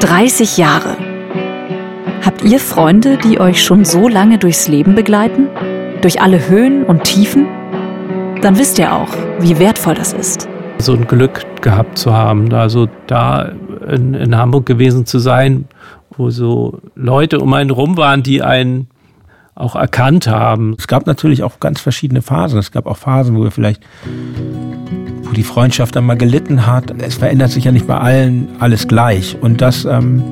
30 Jahre. Habt ihr Freunde, die euch schon so lange durchs Leben begleiten? Durch alle Höhen und Tiefen? Dann wisst ihr auch, wie wertvoll das ist. So ein Glück gehabt zu haben, also da in, in Hamburg gewesen zu sein, wo so Leute um einen rum waren, die einen auch erkannt haben. Es gab natürlich auch ganz verschiedene Phasen. Es gab auch Phasen, wo wir vielleicht, wo die Freundschaft dann mal gelitten hat. Es verändert sich ja nicht bei allen alles gleich. Und das, ähm,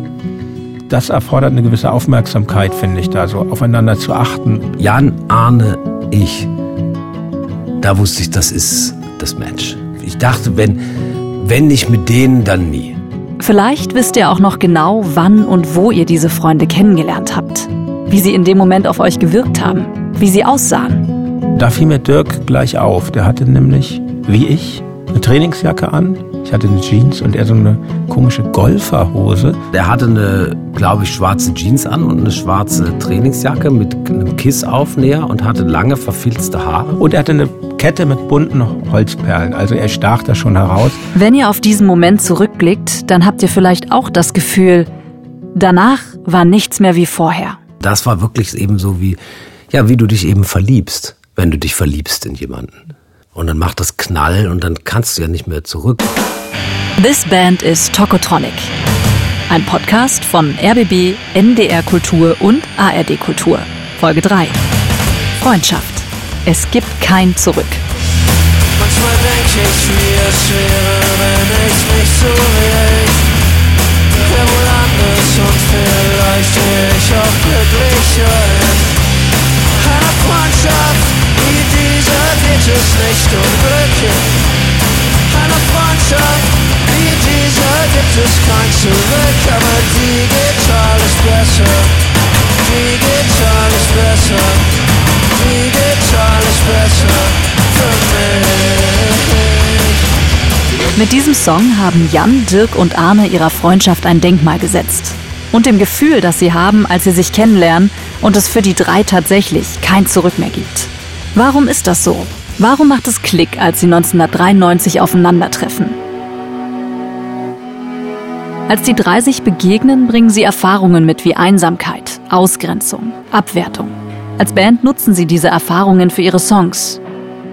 das erfordert eine gewisse Aufmerksamkeit, finde ich, da so aufeinander zu achten. Jan, Arne, ich. Da wusste ich, das ist das Match. Ich dachte, wenn, wenn nicht mit denen, dann nie. Vielleicht wisst ihr auch noch genau, wann und wo ihr diese Freunde kennengelernt habt wie sie in dem Moment auf euch gewirkt haben, wie sie aussahen. Da fiel mir Dirk gleich auf. Der hatte nämlich, wie ich, eine Trainingsjacke an. Ich hatte eine Jeans und er so eine komische Golferhose. Der hatte eine, glaube ich, schwarze Jeans an und eine schwarze Trainingsjacke mit einem Kissaufnäher und hatte lange verfilzte Haare. Und er hatte eine Kette mit bunten Holzperlen. Also er stach da schon heraus. Wenn ihr auf diesen Moment zurückblickt, dann habt ihr vielleicht auch das Gefühl, danach war nichts mehr wie vorher. Das war wirklich eben so wie, ja, wie du dich eben verliebst, wenn du dich verliebst in jemanden. Und dann macht das Knall und dann kannst du ja nicht mehr zurück. This Band is Tokotronic. Ein Podcast von RBB, NDR Kultur und ARD Kultur. Folge 3. Freundschaft. Es gibt kein Zurück. Manchmal denke ich, wie es wäre, wenn ich nicht so recht. Wer wohl anders und vielleicht ich auch glücklicher Eine Freundschaft wie diese wird es nicht unglücklich. Eine Freundschaft wie diese gibt es kein Zurück, aber die geht alles besser. Die geht alles besser. Die geht alles besser für mich. Mit diesem Song haben Jan, Dirk und Arne ihrer Freundschaft ein Denkmal gesetzt und dem Gefühl, das sie haben, als sie sich kennenlernen und es für die drei tatsächlich kein Zurück mehr gibt. Warum ist das so? Warum macht es Klick, als sie 1993 aufeinandertreffen? Als die drei sich begegnen, bringen sie Erfahrungen mit wie Einsamkeit, Ausgrenzung, Abwertung. Als Band nutzen sie diese Erfahrungen für ihre Songs.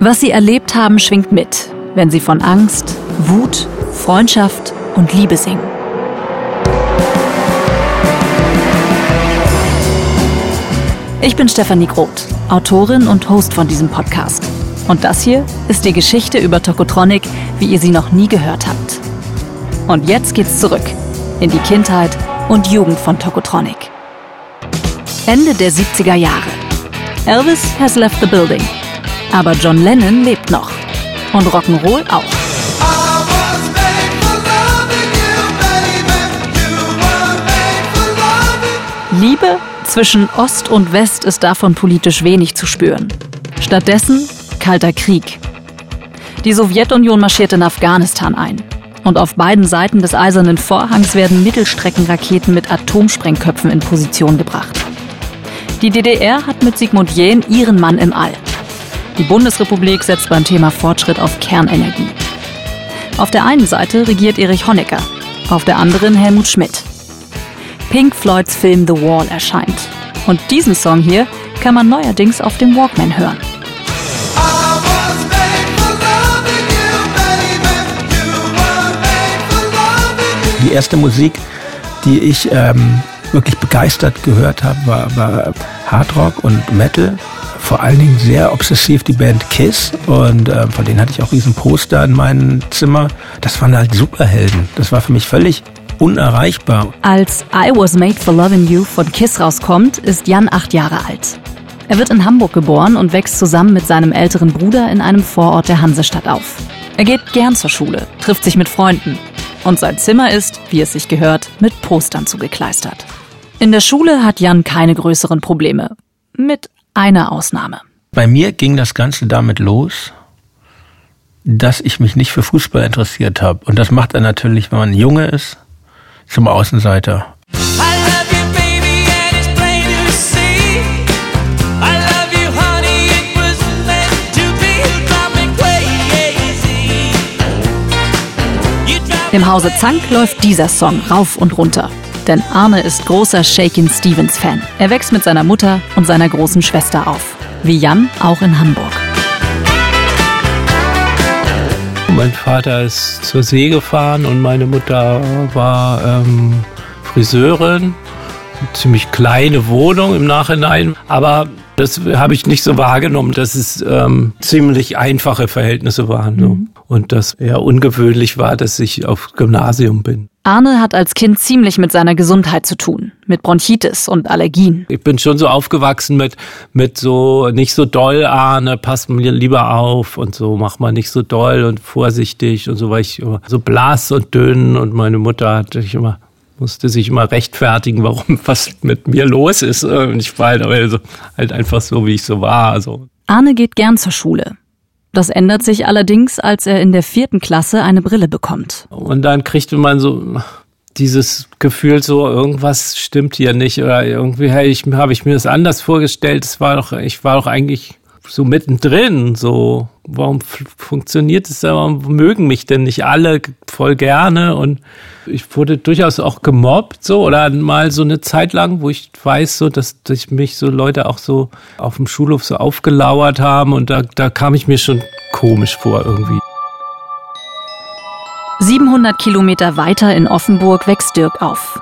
Was sie erlebt haben, schwingt mit, wenn sie von Angst, Wut, Freundschaft und Liebe singen. Ich bin Stefanie Groth, Autorin und Host von diesem Podcast. Und das hier ist die Geschichte über Tokotronic, wie ihr sie noch nie gehört habt. Und jetzt geht's zurück in die Kindheit und Jugend von Tokotronic. Ende der 70er Jahre. Elvis has left the building. Aber John Lennon lebt noch. Und Rock'n'Roll auch. Liebe zwischen Ost und West ist davon politisch wenig zu spüren. Stattdessen Kalter Krieg. Die Sowjetunion marschiert in Afghanistan ein. Und auf beiden Seiten des Eisernen Vorhangs werden Mittelstreckenraketen mit Atomsprengköpfen in Position gebracht. Die DDR hat mit Sigmund Jähn ihren Mann im All. Die Bundesrepublik setzt beim Thema Fortschritt auf Kernenergie. Auf der einen Seite regiert Erich Honecker, auf der anderen Helmut Schmidt. Pink Floyds Film The Wall erscheint. Und diesen Song hier kann man neuerdings auf dem Walkman hören. Die erste Musik, die ich ähm, wirklich begeistert gehört habe, war, war Hardrock und Metal. Vor allen Dingen sehr obsessiv die Band Kiss und äh, von denen hatte ich auch riesen Poster in meinem Zimmer. Das waren halt Superhelden. Das war für mich völlig unerreichbar. Als I Was Made for Loving You von Kiss rauskommt, ist Jan acht Jahre alt. Er wird in Hamburg geboren und wächst zusammen mit seinem älteren Bruder in einem Vorort der Hansestadt auf. Er geht gern zur Schule, trifft sich mit Freunden. Und sein Zimmer ist, wie es sich gehört, mit Postern zugekleistert. In der Schule hat Jan keine größeren Probleme. Mit einer Ausnahme. Bei mir ging das Ganze damit los, dass ich mich nicht für Fußball interessiert habe. Und das macht er natürlich, wenn man Junge ist zum Außenseiter. Im Hause Zank läuft dieser Song rauf und runter. Denn Arne ist großer Shakin' Stevens Fan. Er wächst mit seiner Mutter und seiner großen Schwester auf. Wie Jan auch in Hamburg. Mein Vater ist zur See gefahren und meine Mutter war ähm, Friseurin. Eine ziemlich kleine Wohnung im Nachhinein, aber das habe ich nicht so wahrgenommen, dass es ähm, ziemlich einfache Verhältnisse waren. So. Mhm. Und dass eher ungewöhnlich war, dass ich auf Gymnasium bin. Arne hat als Kind ziemlich mit seiner Gesundheit zu tun, mit Bronchitis und Allergien. Ich bin schon so aufgewachsen mit, mit so nicht so doll, Arne, pass mir lieber auf und so, mach mal nicht so doll und vorsichtig und so, weil ich immer so blass und dünn und meine Mutter hatte ich immer musste sich immer rechtfertigen, warum was mit mir los ist. Und ich war halt, also, halt einfach so, wie ich so war. Also. Arne geht gern zur Schule. Das ändert sich allerdings, als er in der vierten Klasse eine Brille bekommt. Und dann kriegte man so dieses Gefühl, so irgendwas stimmt hier nicht oder irgendwie habe ich, hab ich mir das anders vorgestellt. Es war doch, ich war doch eigentlich so mittendrin, so warum funktioniert es, warum mögen mich denn nicht alle voll gerne und ich wurde durchaus auch gemobbt, so, oder mal so eine Zeit lang, wo ich weiß, so, dass, dass mich so Leute auch so auf dem Schulhof so aufgelauert haben und da, da kam ich mir schon komisch vor irgendwie. 700 Kilometer weiter in Offenburg wächst Dirk auf.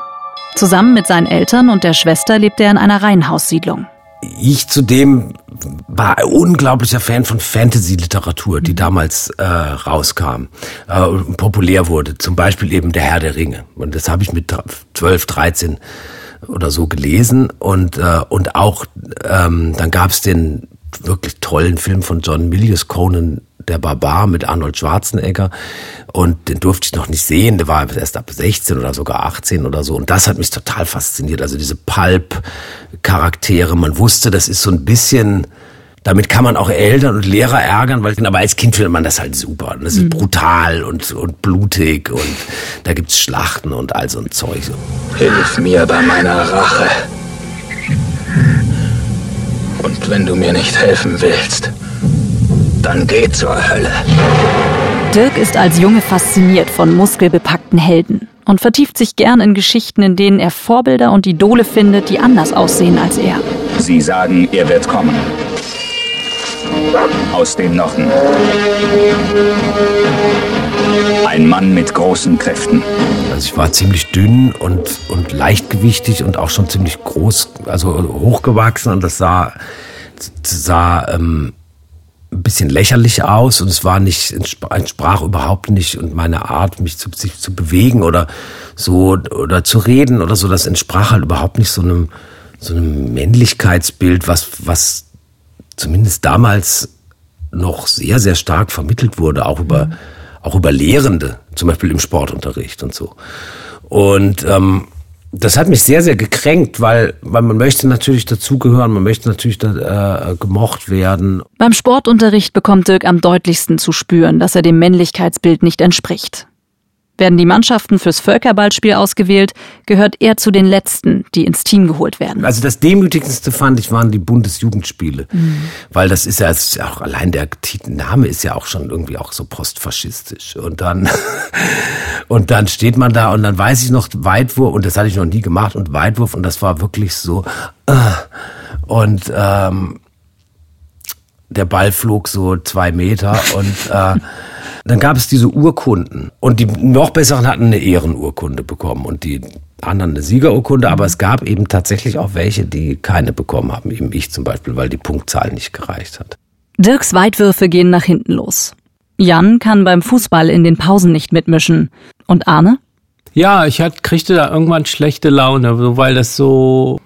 Zusammen mit seinen Eltern und der Schwester lebt er in einer Reihenhaussiedlung ich zudem war ein unglaublicher Fan von Fantasy-Literatur, die damals äh, rauskam, äh, populär wurde. Zum Beispiel eben Der Herr der Ringe. Und das habe ich mit 12, 13 oder so gelesen. Und, äh, und auch, ähm, dann gab es den wirklich tollen Film von John Milius, Conan der Barbar mit Arnold Schwarzenegger. Und den durfte ich noch nicht sehen. Der war erst ab 16 oder sogar 18 oder so. Und das hat mich total fasziniert. Also diese Pulp-Charaktere. Man wusste, das ist so ein bisschen, damit kann man auch Eltern und Lehrer ärgern, weil, aber als Kind findet man das halt super. Und das ist mhm. brutal und, und blutig und da gibt's Schlachten und all so ein Zeug. Hilf mir bei meiner Rache. Und wenn du mir nicht helfen willst, dann geh zur Hölle. Dirk ist als Junge fasziniert von muskelbepackten Helden und vertieft sich gern in Geschichten, in denen er Vorbilder und Idole findet, die anders aussehen als er. Sie sagen, er wird kommen. Aus dem Norden. Ein Mann mit großen Kräften. Also ich war ziemlich dünn und, und leichtgewichtig und auch schon ziemlich groß, also hochgewachsen und das sah, sah ähm, ein bisschen lächerlich aus und es war nicht, entsprach überhaupt nicht und meine Art, mich zu, sich zu bewegen oder so oder zu reden oder so, das entsprach halt überhaupt nicht so einem, so einem Männlichkeitsbild, was, was zumindest damals noch sehr, sehr stark vermittelt wurde, auch über, auch über Lehrende, zum Beispiel im Sportunterricht und so. Und ähm, das hat mich sehr, sehr gekränkt, weil, weil man möchte natürlich dazugehören, man möchte natürlich da, äh, gemocht werden. Beim Sportunterricht bekommt Dirk am deutlichsten zu spüren, dass er dem Männlichkeitsbild nicht entspricht. Werden die Mannschaften fürs Völkerballspiel ausgewählt, gehört er zu den Letzten, die ins Team geholt werden. Also das Demütigendste fand ich waren die Bundesjugendspiele. Mhm. Weil das ist ja ist auch allein der Name ist ja auch schon irgendwie auch so postfaschistisch. Und dann, und dann steht man da und dann weiß ich noch Weitwurf, und das hatte ich noch nie gemacht, und Weitwurf, und das war wirklich so, äh, und ähm, der Ball flog so zwei Meter und äh, dann gab es diese Urkunden und die noch besseren hatten eine Ehrenurkunde bekommen und die anderen eine Siegerurkunde, aber es gab eben tatsächlich auch welche, die keine bekommen haben, eben ich zum Beispiel, weil die Punktzahl nicht gereicht hat. Dirks Weitwürfe gehen nach hinten los. Jan kann beim Fußball in den Pausen nicht mitmischen. Und Arne? Ja, ich hat, kriegte da irgendwann schlechte Laune, weil das so,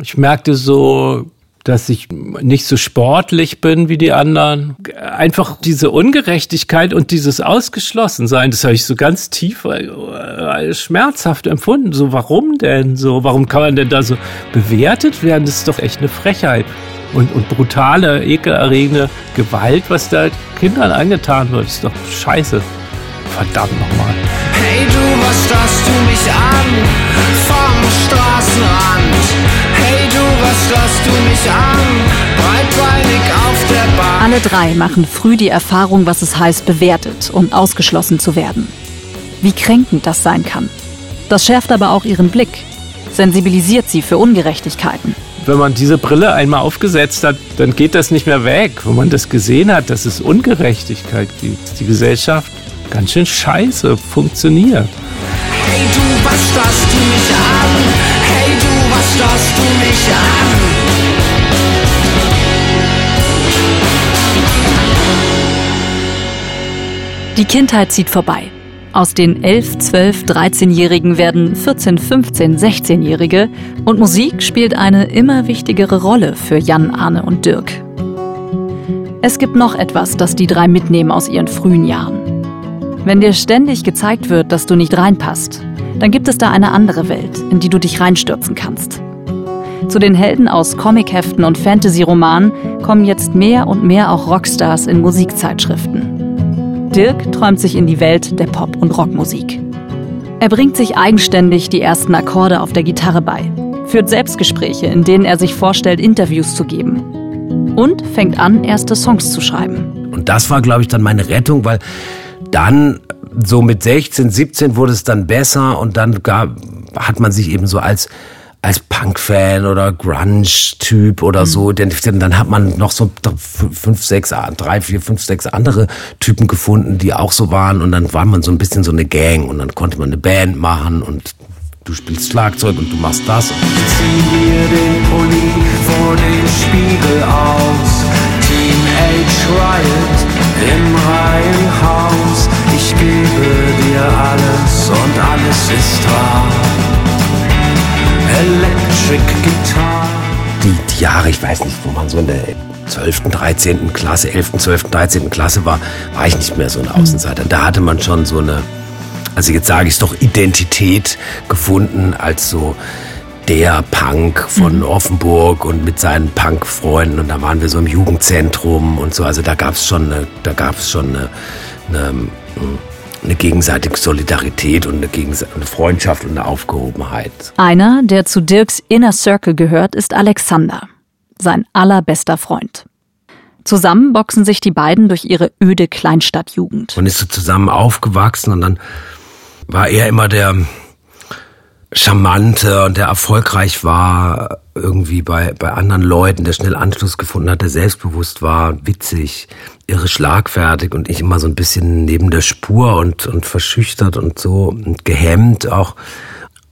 ich merkte so, dass ich nicht so sportlich bin wie die anderen. Einfach diese Ungerechtigkeit und dieses Ausgeschlossensein, das habe ich so ganz tief äh, schmerzhaft empfunden. So, warum denn so? Warum kann man denn da so bewertet werden? Das ist doch echt eine Frechheit. Und, und brutale, ekelerregende Gewalt, was da Kindern angetan wird, ist doch scheiße. Verdammt nochmal. Hey du, was starrst du mich an? Vom Straßenrand Alle drei machen früh die Erfahrung, was es heißt, bewertet und ausgeschlossen zu werden. wie kränkend das sein kann. Das schärft aber auch ihren Blick, sensibilisiert sie für Ungerechtigkeiten. Wenn man diese Brille einmal aufgesetzt hat, dann geht das nicht mehr weg. Wenn man das gesehen hat, dass es Ungerechtigkeit gibt, die Gesellschaft ganz schön scheiße funktioniert. Hey du, was starrst du mich an? Die Kindheit zieht vorbei. Aus den 11, 12, 13-Jährigen werden 14, 15, 16-Jährige und Musik spielt eine immer wichtigere Rolle für Jan, Arne und Dirk. Es gibt noch etwas, das die drei mitnehmen aus ihren frühen Jahren. Wenn dir ständig gezeigt wird, dass du nicht reinpasst, dann gibt es da eine andere Welt, in die du dich reinstürzen kannst. Zu den Helden aus Comicheften und Fantasy-Romanen kommen jetzt mehr und mehr auch Rockstars in Musikzeitschriften. Dirk träumt sich in die Welt der Pop- und Rockmusik. Er bringt sich eigenständig die ersten Akkorde auf der Gitarre bei, führt Selbstgespräche, in denen er sich vorstellt, Interviews zu geben und fängt an, erste Songs zu schreiben. Und das war, glaube ich, dann meine Rettung, weil dann so mit 16, 17 wurde es dann besser und dann gab, hat man sich eben so als als Punk-Fan oder Grunge-Typ oder so, denn dann hat man noch so fünf, sechs, drei, vier, fünf, sechs andere Typen gefunden, die auch so waren und dann war man so ein bisschen so eine Gang und dann konnte man eine Band machen und du spielst Schlagzeug und du machst das. Zieh mir den Pulli vor dem Spiegel aus. Teenage Riot im Reihenhaus. Ich gebe dir alles und alles ist wahr. Electric Guitar. die, die Jahre, ich weiß nicht, wo man so in der 12., 13. Klasse, 11., 12., 13. Klasse war, war ich nicht mehr so ein Außenseiter. Da hatte man schon so eine, also jetzt sage ich es doch, Identität gefunden als so der Punk von Offenburg und mit seinen Punk-Freunden und da waren wir so im Jugendzentrum und so. Also da gab es schon, eine, da gab es schon eine, eine, eine gegenseitige Solidarität und eine, Gegense eine Freundschaft und eine Aufgehobenheit. Einer, der zu Dirks Inner Circle gehört, ist Alexander, sein allerbester Freund. Zusammen boxen sich die beiden durch ihre öde Kleinstadtjugend. Man ist so zusammen aufgewachsen und dann war er immer der Charmante und der erfolgreich war irgendwie bei, bei anderen Leuten, der schnell Anschluss gefunden hat, der selbstbewusst war, witzig, irre schlagfertig und ich immer so ein bisschen neben der Spur und, und verschüchtert und so und gehemmt auch.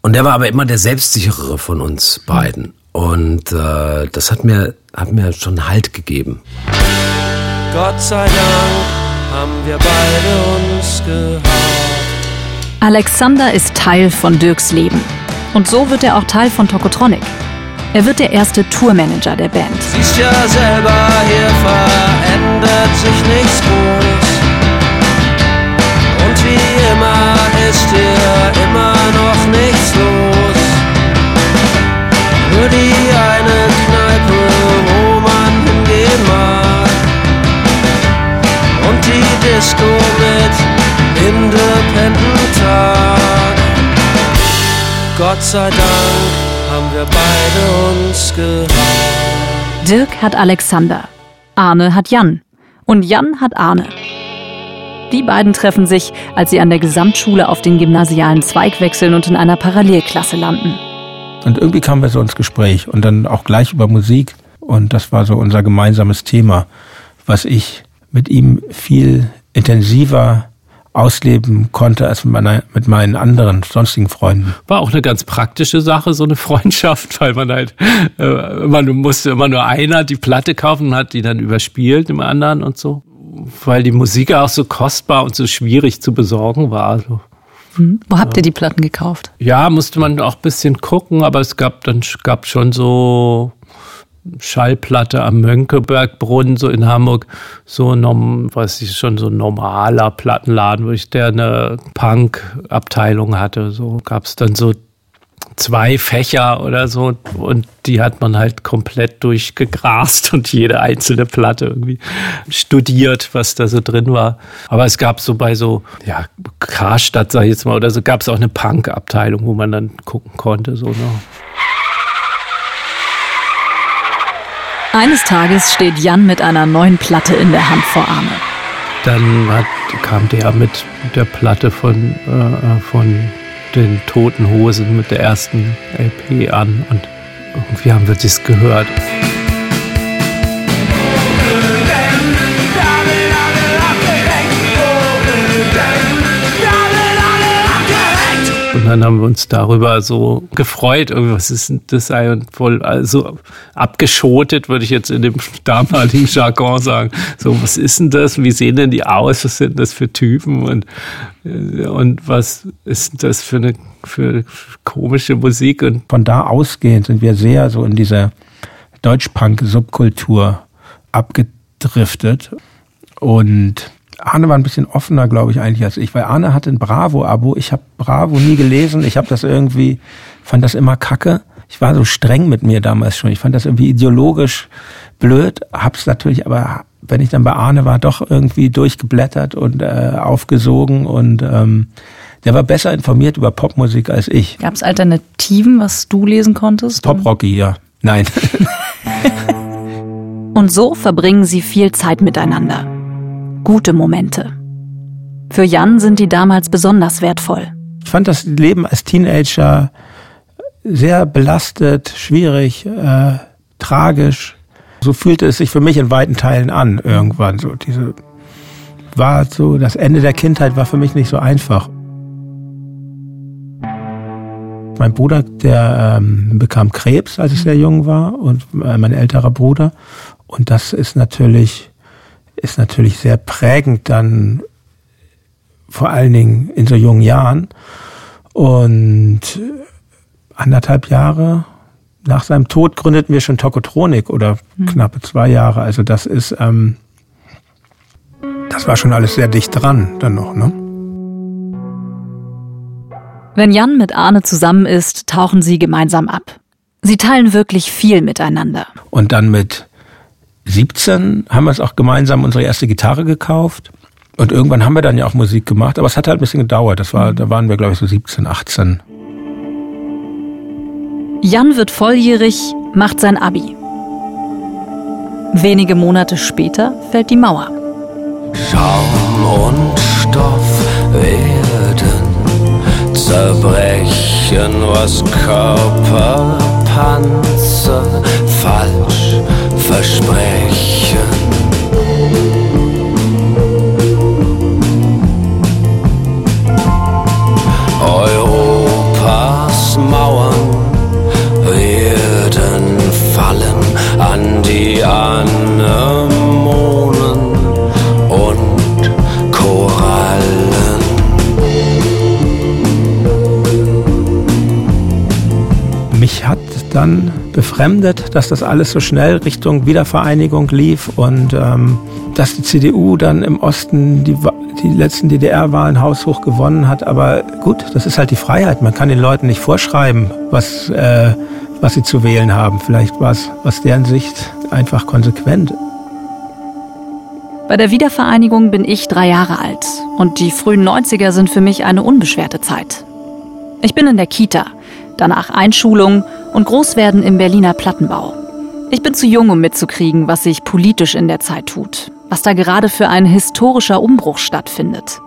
Und der war aber immer der selbstsicherere von uns beiden. Und äh, das hat mir, hat mir schon Halt gegeben. Gott sei Dank haben wir beide uns gehabt. Alexander ist Teil von Dirks Leben. Und so wird er auch Teil von Tokotronic. Er wird der erste Tourmanager der Band. Siehst ja selber, hier verändert sich nichts groß. Und wie immer ist hier immer noch nichts los. Nur die eine Kneipe, wo man hingehen mag. Und die Disco mit Independent Tag. Gott sei Dank haben wir beide uns gehabt. Dirk hat Alexander. Arne hat Jan. Und Jan hat Arne. Die beiden treffen sich, als sie an der Gesamtschule auf den gymnasialen Zweig wechseln und in einer Parallelklasse landen. Und irgendwie kamen wir so ins Gespräch und dann auch gleich über Musik. Und das war so unser gemeinsames Thema, was ich mit ihm viel intensiver ausleben konnte als mit, meiner, mit meinen anderen sonstigen Freunden. War auch eine ganz praktische Sache, so eine Freundschaft, weil man halt äh, nur musste immer nur einer die Platte kaufen und hat die dann überspielt dem anderen und so. Weil die Musik auch so kostbar und so schwierig zu besorgen war. Also, Wo habt ihr die Platten gekauft? ja, musste man auch ein bisschen gucken, aber es gab dann gab schon so Schallplatte am Mönckebergbrunnen, so in Hamburg, so ein, weiß ich schon, so normaler Plattenladen, wo ich der eine Punk-Abteilung hatte. So gab es dann so zwei Fächer oder so und die hat man halt komplett durchgegrast und jede einzelne Platte irgendwie studiert, was da so drin war. Aber es gab so bei so, ja, Karstadt, sag ich jetzt mal, oder so gab es auch eine Punk-Abteilung, wo man dann gucken konnte, so, ne? Eines Tages steht Jan mit einer neuen Platte in der Hand vor Arne. dann hat, kam der mit der Platte von, äh, von den Toten Hosen mit der ersten LP an und irgendwie haben wir das gehört. Und dann haben wir uns darüber so gefreut, was ist denn das und voll also abgeschotet, würde ich jetzt in dem damaligen Jargon sagen. So, was ist denn das? Wie sehen denn die aus? Was sind das für Typen? Und, äh, und was ist das für eine für komische Musik? Und von da ausgehend sind wir sehr so in dieser Deutschpunk-Subkultur abgedriftet und Arne war ein bisschen offener, glaube ich, eigentlich als ich, weil Arne hatte ein Bravo-Abo. Ich habe Bravo nie gelesen. Ich habe das irgendwie, fand das immer kacke. Ich war so streng mit mir damals schon. Ich fand das irgendwie ideologisch blöd. Hab's natürlich, aber wenn ich dann bei Arne war, doch irgendwie durchgeblättert und äh, aufgesogen und ähm, der war besser informiert über Popmusik als ich. Gab es Alternativen, was du lesen konntest? Pop-Rocky, ja. Nein. und so verbringen sie viel Zeit miteinander gute Momente. Für Jan sind die damals besonders wertvoll. Ich fand das Leben als Teenager sehr belastet, schwierig, äh, tragisch. So fühlte es sich für mich in weiten Teilen an irgendwann. So diese war so das Ende der Kindheit war für mich nicht so einfach. Mein Bruder, der ähm, bekam Krebs, als ich sehr jung war, und äh, mein älterer Bruder. Und das ist natürlich ist natürlich sehr prägend dann vor allen Dingen in so jungen Jahren. Und anderthalb Jahre nach seinem Tod gründeten wir schon Tokotronik oder mhm. knappe zwei Jahre. Also das ist, ähm, das war schon alles sehr dicht dran dann noch, ne? Wenn Jan mit Arne zusammen ist, tauchen sie gemeinsam ab. Sie teilen wirklich viel miteinander. Und dann mit 17 haben wir es auch gemeinsam unsere erste Gitarre gekauft. Und irgendwann haben wir dann ja auch Musik gemacht, aber es hat halt ein bisschen gedauert. Das war, da waren wir, glaube ich, so 17, 18. Jan wird volljährig, macht sein Abi. Wenige Monate später fällt die Mauer. Schaum und Stoff werden zerbrechen, was Körperpanzer falsch versprechen. Europas Mauern werden fallen an die Anemonen und Korallen. Mich hat dann befremdet, dass das alles so schnell Richtung Wiedervereinigung lief und ähm, dass die CDU dann im Osten die, die letzten DDR-Wahlen haushoch gewonnen hat. Aber gut, das ist halt die Freiheit. Man kann den Leuten nicht vorschreiben, was, äh, was sie zu wählen haben. Vielleicht war es aus deren Sicht einfach konsequent. Bei der Wiedervereinigung bin ich drei Jahre alt und die frühen 90er sind für mich eine unbeschwerte Zeit. Ich bin in der Kita, danach Einschulung und Großwerden im Berliner Plattenbau. Ich bin zu jung, um mitzukriegen, was sich politisch in der Zeit tut, was da gerade für ein historischer Umbruch stattfindet.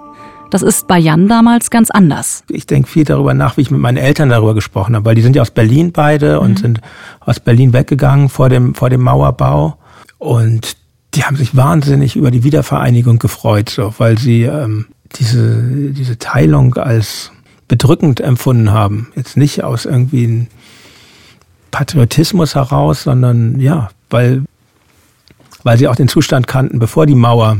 Das ist bei Jan damals ganz anders. Ich denke viel darüber nach, wie ich mit meinen Eltern darüber gesprochen habe, weil die sind ja aus Berlin beide und mhm. sind aus Berlin weggegangen vor dem, vor dem Mauerbau. Und die haben sich wahnsinnig über die Wiedervereinigung gefreut, so, weil sie ähm, diese, diese Teilung als bedrückend empfunden haben. Jetzt nicht aus irgendwie Patriotismus heraus, sondern ja, weil, weil sie auch den Zustand kannten, bevor die Mauer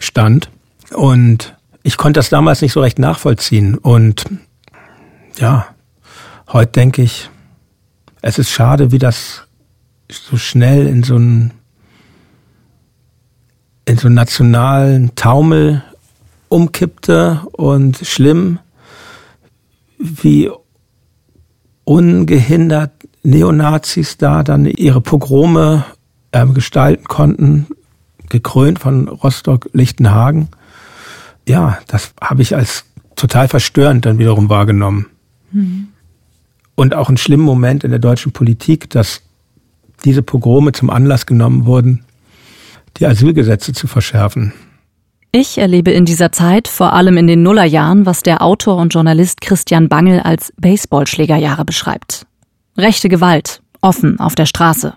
stand. Und ich konnte das damals nicht so recht nachvollziehen. Und ja, heute denke ich, es ist schade, wie das so schnell in so einen, in so einen nationalen Taumel umkippte und schlimm, wie ungehindert Neonazis da dann ihre Pogrome äh, gestalten konnten, gekrönt von Rostock-Lichtenhagen. Ja, das habe ich als total verstörend dann wiederum wahrgenommen. Mhm. Und auch einen schlimmen Moment in der deutschen Politik, dass diese Pogrome zum Anlass genommen wurden, die Asylgesetze zu verschärfen. Ich erlebe in dieser Zeit, vor allem in den Nullerjahren, was der Autor und Journalist Christian Bangel als Baseballschlägerjahre beschreibt. Rechte Gewalt, offen auf der Straße.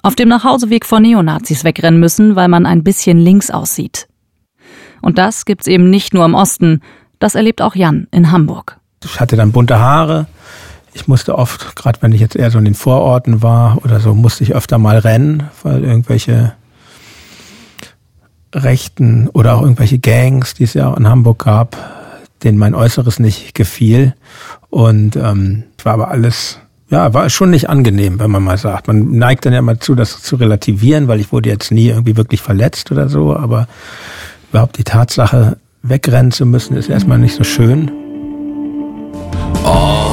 Auf dem Nachhauseweg vor Neonazis wegrennen müssen, weil man ein bisschen links aussieht. Und das gibt's eben nicht nur im Osten, das erlebt auch Jan in Hamburg. Ich hatte dann bunte Haare. Ich musste oft, gerade wenn ich jetzt eher so in den Vororten war oder so, musste ich öfter mal rennen, weil irgendwelche Rechten oder auch irgendwelche Gangs, die es ja auch in Hamburg gab, denen mein Äußeres nicht gefiel. Und ähm, war aber alles, ja, war schon nicht angenehm, wenn man mal sagt. Man neigt dann ja mal zu, das zu relativieren, weil ich wurde jetzt nie irgendwie wirklich verletzt oder so, aber überhaupt die Tatsache, wegrennen zu müssen, ist erstmal nicht so schön. Ornamente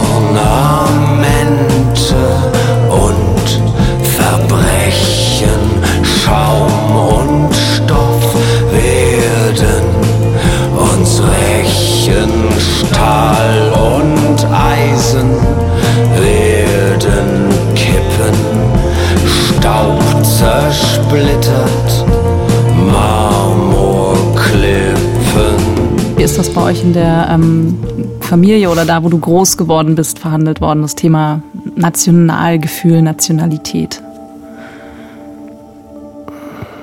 das bei euch in der ähm, Familie oder da, wo du groß geworden bist, verhandelt worden, das Thema Nationalgefühl, Nationalität?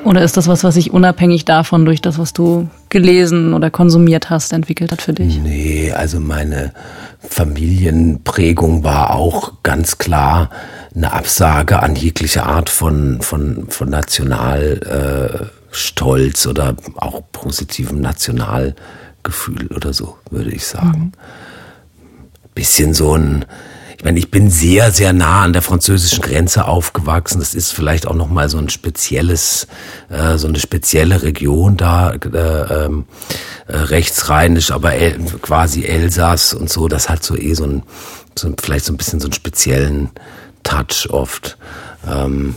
Oder ist das was, was sich unabhängig davon durch das, was du gelesen oder konsumiert hast, entwickelt hat für dich? Nee, also meine Familienprägung war auch ganz klar eine Absage an jegliche Art von, von, von Nationalstolz äh, oder auch positivem Nationalgefühl oder so, würde ich sagen. Mhm. Bisschen so ein, ich meine, ich bin sehr, sehr nah an der französischen Grenze aufgewachsen. Das ist vielleicht auch noch mal so ein spezielles, äh, so eine spezielle Region da, äh, ähm, äh, rechtsrheinisch, aber El quasi Elsass und so. Das hat so eh so ein, so vielleicht so ein bisschen so einen speziellen Touch oft. Ähm,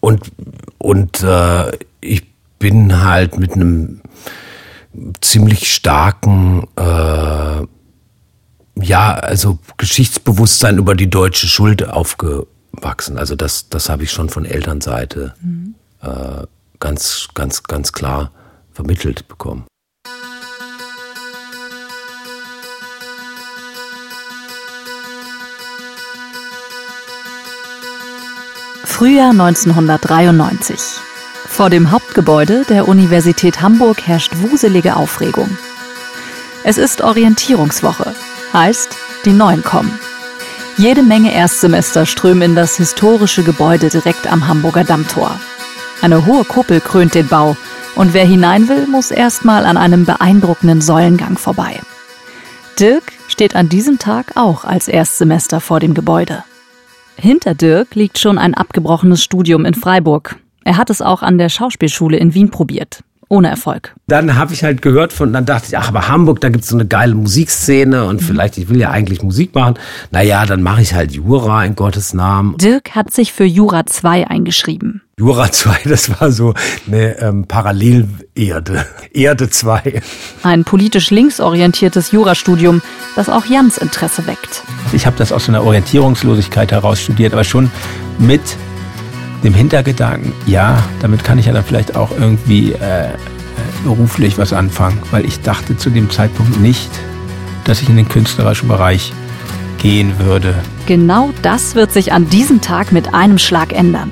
und und äh, ich bin halt mit einem ziemlich starken äh, ja, also Geschichtsbewusstsein über die deutsche Schuld aufgewachsen. Also das, das habe ich schon von Elternseite mhm. äh, ganz, ganz, ganz klar vermittelt bekommen. Frühjahr 1993. Vor dem Hauptgebäude der Universität Hamburg herrscht wuselige Aufregung. Es ist Orientierungswoche Heißt, die Neuen kommen. Jede Menge Erstsemester strömen in das historische Gebäude direkt am Hamburger Dammtor. Eine hohe Kuppel krönt den Bau und wer hinein will, muss erstmal an einem beeindruckenden Säulengang vorbei. Dirk steht an diesem Tag auch als Erstsemester vor dem Gebäude. Hinter Dirk liegt schon ein abgebrochenes Studium in Freiburg. Er hat es auch an der Schauspielschule in Wien probiert ohne Erfolg. Dann habe ich halt gehört von, dann dachte ich, ach, aber Hamburg, da gibt's so eine geile Musikszene und mhm. vielleicht, ich will ja eigentlich Musik machen. Naja, dann mache ich halt Jura in Gottes Namen. Dirk hat sich für Jura 2 eingeschrieben. Jura 2, das war so eine ähm, Parallelerde. Erde 2. Ein politisch linksorientiertes Jurastudium, das auch Jans Interesse weckt. Ich habe das aus so einer Orientierungslosigkeit heraus studiert, aber schon mit dem Hintergedanken, ja, damit kann ich ja dann vielleicht auch irgendwie äh, beruflich was anfangen, weil ich dachte zu dem Zeitpunkt nicht, dass ich in den künstlerischen Bereich gehen würde. Genau das wird sich an diesem Tag mit einem Schlag ändern.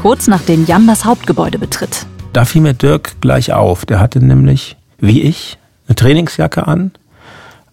Kurz nachdem Jan das Hauptgebäude betritt. Da fiel mir Dirk gleich auf. Der hatte nämlich, wie ich, eine Trainingsjacke an,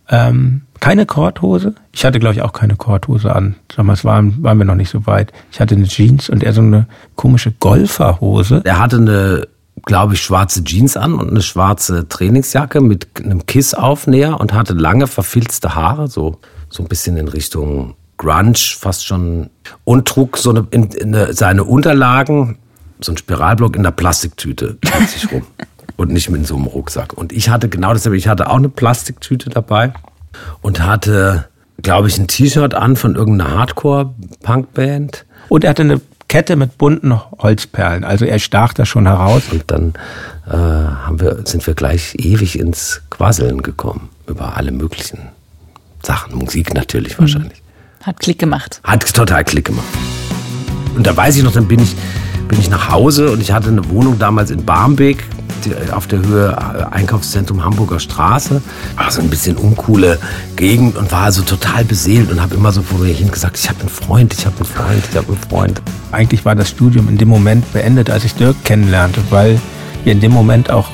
ähm, keine Korthose. Ich hatte, glaube ich, auch keine Korthose an. Damals waren, waren wir noch nicht so weit. Ich hatte eine Jeans und er so eine komische Golferhose. Er hatte eine, glaube ich, schwarze Jeans an und eine schwarze Trainingsjacke mit einem Kissaufnäher und hatte lange verfilzte Haare, so, so ein bisschen in Richtung Grunge, fast schon. Und trug so eine, in, in eine, seine Unterlagen, so ein Spiralblock in der Plastiktüte mit sich rum. und nicht mit so einem Rucksack. Und ich hatte genau dasselbe. Ich hatte auch eine Plastiktüte dabei und hatte, glaube ich, ein T-Shirt an von irgendeiner Hardcore-Punkband. Und er hatte eine Kette mit bunten Holzperlen. Also er stach da schon heraus. Und dann äh, haben wir, sind wir gleich ewig ins Quasseln gekommen über alle möglichen Sachen. Musik natürlich mhm. wahrscheinlich. Hat Klick gemacht. Hat total Klick gemacht. Und da weiß ich noch, dann bin ich, bin ich nach Hause und ich hatte eine Wohnung damals in Barmbek auf der Höhe äh, Einkaufszentrum Hamburger Straße. War so ein bisschen uncoole Gegend und war also total beseelt und habe immer so vor mir hin gesagt, ich habe einen Freund, ich habe einen Freund, ich habe einen Freund. Eigentlich war das Studium in dem Moment beendet, als ich Dirk kennenlernte, weil wir in dem Moment auch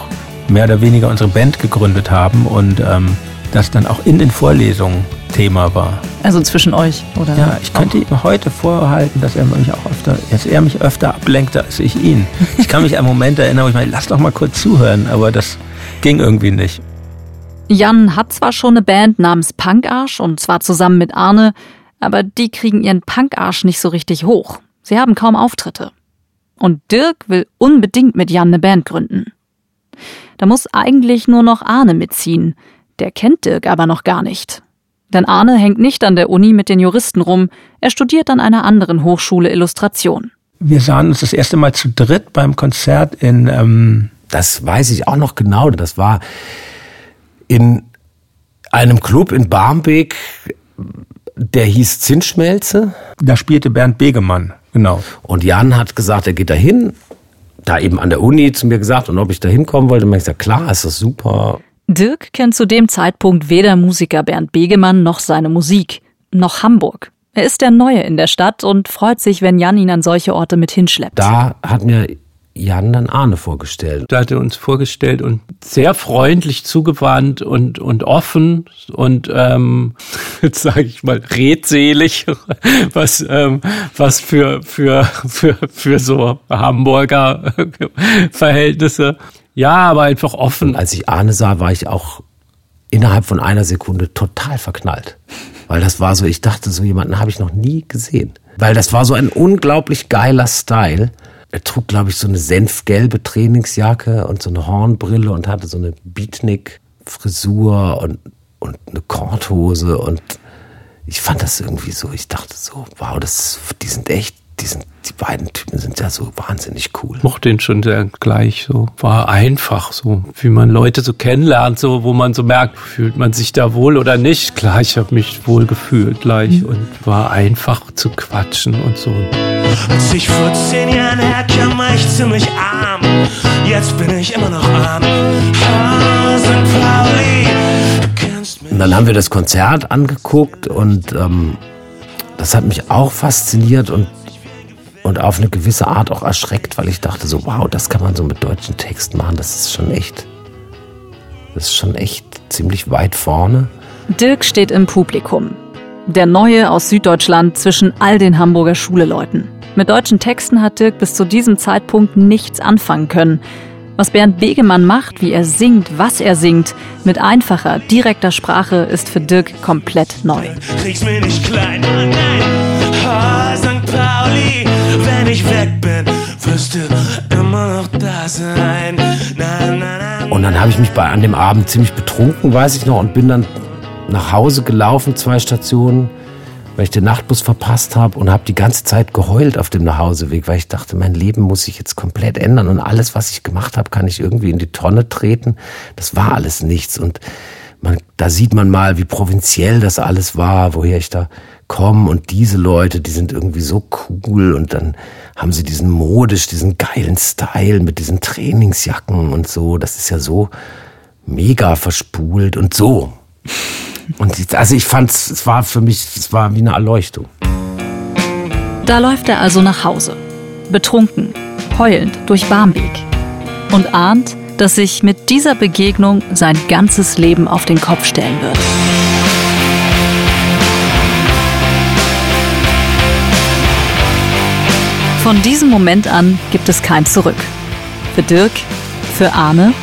mehr oder weniger unsere Band gegründet haben und ähm, das dann auch in den Vorlesungen Thema war. Also zwischen euch, oder? Ja, ich könnte ihm heute vorhalten, dass er mich auch öfter, dass er mich öfter ablenkte als ich ihn. Ich kann mich an Momente erinnern, wo ich meine, lass doch mal kurz zuhören, aber das ging irgendwie nicht. Jan hat zwar schon eine Band namens Punkarsch und zwar zusammen mit Arne, aber die kriegen ihren Punkarsch nicht so richtig hoch. Sie haben kaum Auftritte. Und Dirk will unbedingt mit Jan eine Band gründen. Da muss eigentlich nur noch Arne mitziehen. Der kennt Dirk aber noch gar nicht. Denn Arne hängt nicht an der Uni mit den Juristen rum, er studiert an einer anderen Hochschule Illustration. Wir sahen uns das erste Mal zu dritt beim Konzert in. Ähm das weiß ich auch noch genau. Das war in einem Club in Barmbek, der hieß Zinsschmelze. Da spielte Bernd Begemann, genau. Und Jan hat gesagt, er geht dahin, da eben an der Uni zu mir gesagt und ob ich da hinkommen wollte. Und ich gesagt, klar, ist das super. Dirk kennt zu dem Zeitpunkt weder Musiker Bernd Begemann noch seine Musik, noch Hamburg. Er ist der Neue in der Stadt und freut sich, wenn Jan ihn an solche Orte mit hinschleppt. Da hat mir Jan dann Arne vorgestellt. Da hat er uns vorgestellt und sehr freundlich zugewandt und, und offen und ähm, jetzt sage ich mal redselig, was, ähm, was für, für, für, für so Hamburger Verhältnisse ja, aber einfach offen. Als ich Arne sah, war ich auch innerhalb von einer Sekunde total verknallt. Weil das war so, ich dachte, so jemanden habe ich noch nie gesehen. Weil das war so ein unglaublich geiler Style. Er trug, glaube ich, so eine senfgelbe Trainingsjacke und so eine Hornbrille und hatte so eine Beatnik-Frisur und, und eine Korthose und ich fand das irgendwie so, ich dachte so, wow, das, die sind echt die, sind, die beiden Typen sind ja so wahnsinnig cool. Mochte ihn schon sehr gleich so. War einfach so, wie man Leute so kennenlernt, so, wo man so merkt, fühlt man sich da wohl oder nicht. Klar, ich habe mich wohl gefühlt gleich mhm. und war einfach zu quatschen und so. Als ich vor zehn Jahren herkam, war ich ziemlich arm. Jetzt bin ich immer noch arm. Und dann haben wir das Konzert angeguckt und ähm, das hat mich auch fasziniert und und auf eine gewisse Art auch erschreckt, weil ich dachte so, wow, das kann man so mit deutschen Texten machen, das ist schon echt, das ist schon echt ziemlich weit vorne. Dirk steht im Publikum. Der Neue aus Süddeutschland zwischen all den Hamburger Schuleleuten. Mit deutschen Texten hat Dirk bis zu diesem Zeitpunkt nichts anfangen können. Was Bernd Begemann macht, wie er singt, was er singt, mit einfacher, direkter Sprache, ist für Dirk komplett neu. Krieg's mir nicht klein, nein, nein. Oh, St. Pauli, ich weg bin, wirst du immer noch da sein. Na, na, na. Und dann habe ich mich bei an dem Abend ziemlich betrunken, weiß ich noch, und bin dann nach Hause gelaufen, zwei Stationen weil ich den Nachtbus verpasst habe und habe die ganze Zeit geheult auf dem Nachhauseweg, weil ich dachte, mein Leben muss sich jetzt komplett ändern und alles, was ich gemacht habe, kann ich irgendwie in die Tonne treten. Das war alles nichts und man, da sieht man mal, wie provinziell das alles war, woher ich da komme und diese Leute, die sind irgendwie so cool und dann haben sie diesen modisch, diesen geilen Style mit diesen Trainingsjacken und so. Das ist ja so mega verspult und so. Und also ich fand es war für mich, es war wie eine Erleuchtung. Da läuft er also nach Hause, betrunken, heulend durch Barmbek und ahnt, dass sich mit dieser Begegnung sein ganzes Leben auf den Kopf stellen wird. Von diesem Moment an gibt es kein Zurück. Für Dirk, für Arne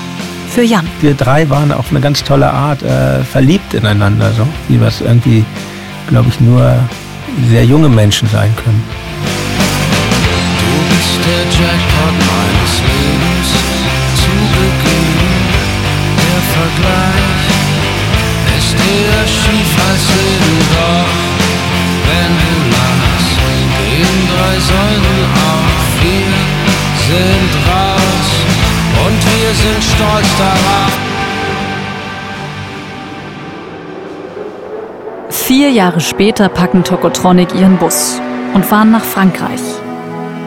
für Jan. Wir drei waren auf eine ganz tolle Art äh, verliebt ineinander, so wie was irgendwie, glaube ich, nur sehr junge Menschen sein können. Du bist der Jackpot meines Lebens, zu Beginn der Vergleich ist eher schief als Leben, Vier Jahre später packen Tokotronic ihren Bus und fahren nach Frankreich.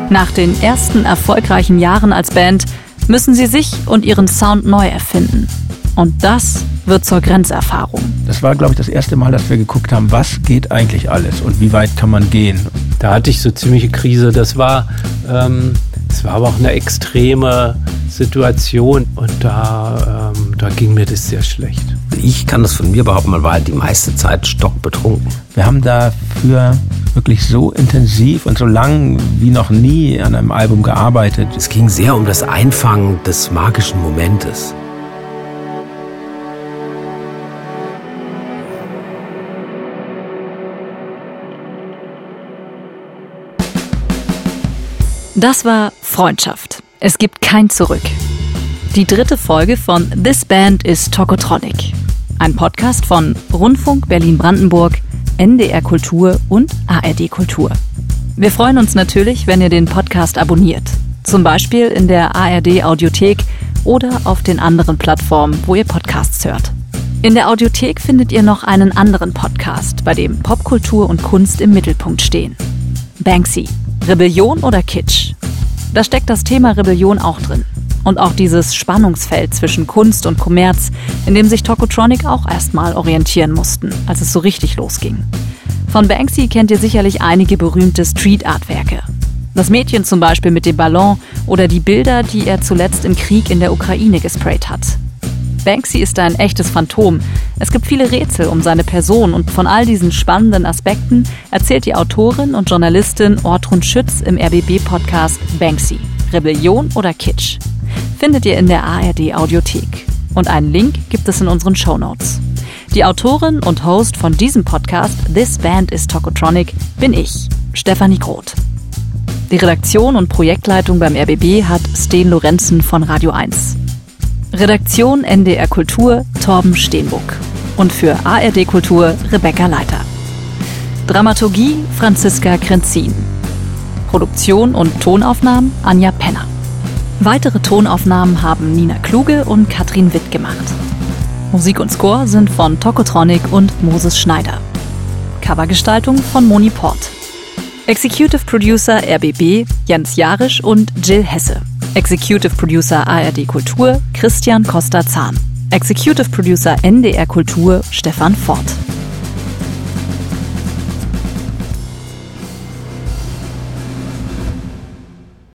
Nach den ersten erfolgreichen Jahren als Band müssen sie sich und ihren Sound neu erfinden. Und das wird zur Grenzerfahrung. Das war, glaube ich, das erste Mal, dass wir geguckt haben, was geht eigentlich alles und wie weit kann man gehen. Da hatte ich so ziemliche Krise. Das war, ähm, das war aber auch eine extreme Situation und da, ähm, da ging mir das sehr schlecht. Ich kann das von mir behaupten, man war halt die meiste Zeit stockbetrunken. Wir haben dafür wirklich so intensiv und so lang wie noch nie an einem Album gearbeitet. Es ging sehr um das Einfangen des magischen Momentes. Das war Freundschaft. Es gibt kein Zurück. Die dritte Folge von This Band is Tokotronic. Ein Podcast von Rundfunk Berlin-Brandenburg, NDR Kultur und ARD Kultur. Wir freuen uns natürlich, wenn ihr den Podcast abonniert. Zum Beispiel in der ARD Audiothek oder auf den anderen Plattformen, wo ihr Podcasts hört. In der Audiothek findet ihr noch einen anderen Podcast, bei dem Popkultur und Kunst im Mittelpunkt stehen. Banksy. Rebellion oder Kitsch? Da steckt das Thema Rebellion auch drin. Und auch dieses Spannungsfeld zwischen Kunst und Kommerz, in dem sich Tokotronic auch erstmal orientieren mussten, als es so richtig losging. Von Banksy kennt ihr sicherlich einige berühmte Street Art Werke. Das Mädchen zum Beispiel mit dem Ballon oder die Bilder, die er zuletzt im Krieg in der Ukraine gesprayt hat. Banksy ist ein echtes Phantom. Es gibt viele Rätsel um seine Person und von all diesen spannenden Aspekten erzählt die Autorin und Journalistin Ortrun Schütz im RBB-Podcast Banksy. Rebellion oder Kitsch? Findet ihr in der ARD Audiothek. Und einen Link gibt es in unseren Show Notes. Die Autorin und Host von diesem Podcast This Band is Tokotronic bin ich, Stefanie Groth. Die Redaktion und Projektleitung beim RBB hat Sten Lorenzen von Radio 1. Redaktion NDR Kultur Torben Steenbuck. Und für ARD Kultur Rebecca Leiter. Dramaturgie Franziska Krenzin. Produktion und Tonaufnahmen Anja Penner. Weitere Tonaufnahmen haben Nina Kluge und Katrin Witt gemacht. Musik und Score sind von Tokotronic und Moses Schneider. Covergestaltung von Moni Port. Executive Producer RBB Jens Jarisch und Jill Hesse. Executive Producer ARD Kultur Christian Costa-Zahn. Executive Producer NDR Kultur Stefan Fort.